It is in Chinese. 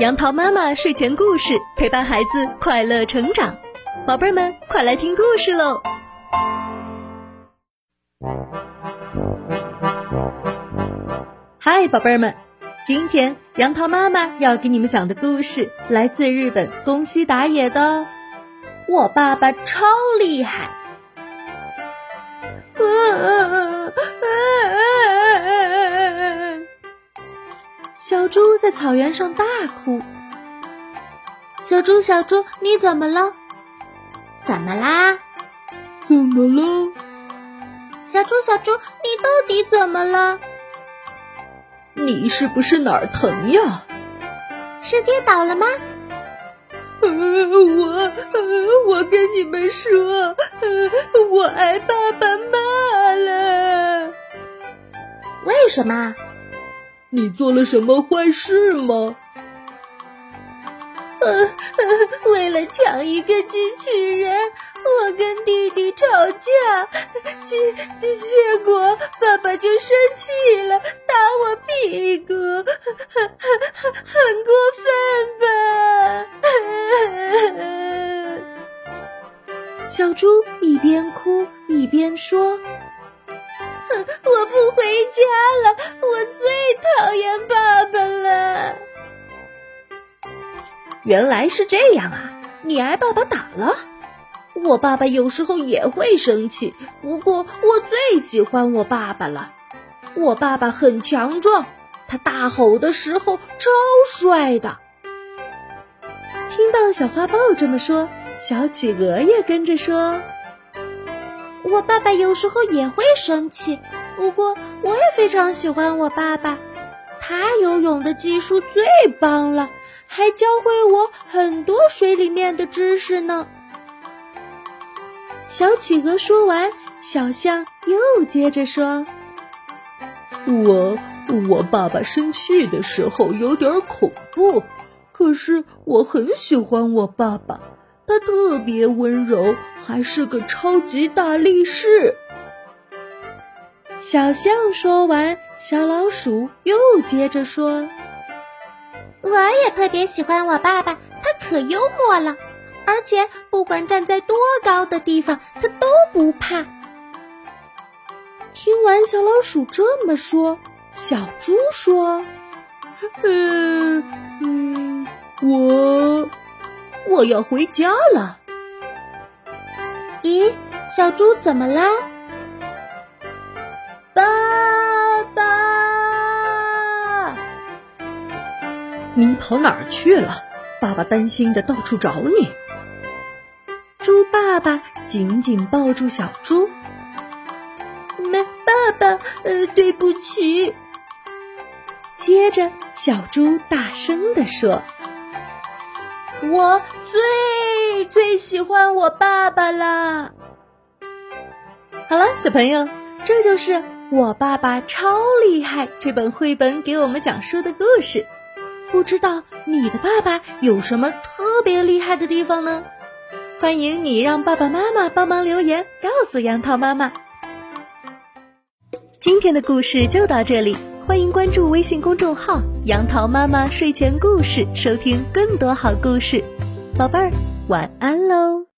杨桃妈妈睡前故事陪伴孩子快乐成长，宝贝儿们快来听故事喽！嗨，宝贝儿们，今天杨桃妈妈要给你们讲的故事来自日本宫西达也的《我爸爸超厉害》。小猪在草原上大哭。小猪，小猪，你怎么了？怎么啦？怎么了？小猪，小猪，你到底怎么了？你是不是哪儿疼呀？是跌倒了吗？我我跟你们说，我挨爸爸骂了。为什么？你做了什么坏事吗？为了抢一个机器人，我跟弟弟吵架，结结结果爸爸就生气了，打我屁股，很很很过分吧？小猪一边哭一边说。我不回原来是这样啊！你挨爸爸打了。我爸爸有时候也会生气，不过我最喜欢我爸爸了。我爸爸很强壮，他大吼的时候超帅的。听到小花豹这么说，小企鹅也跟着说。我爸爸有时候也会生气，不过我也非常喜欢我爸爸。他游泳的技术最棒了，还教会我很多水里面的知识呢。小企鹅说完，小象又接着说：“我我爸爸生气的时候有点恐怖，可是我很喜欢我爸爸。”他特别温柔，还是个超级大力士。小象说完，小老鼠又接着说：“我也特别喜欢我爸爸，他可幽默了，而且不管站在多高的地方，他都不怕。”听完小老鼠这么说，小猪说：“嗯嗯，我。”我要回家了。咦，小猪怎么啦？你跑哪儿去了？爸爸担心的到处找你。猪爸爸紧紧抱住小猪。没，爸爸，呃，对不起。接着，小猪大声的说。我最最喜欢我爸爸啦。好了，小朋友，这就是《我爸爸超厉害》这本绘本给我们讲述的故事。不知道你的爸爸有什么特别厉害的地方呢？欢迎你让爸爸妈妈帮忙留言，告诉杨桃妈妈。今天的故事就到这里。欢迎关注微信公众号“杨桃妈妈睡前故事”，收听更多好故事。宝贝儿，晚安喽！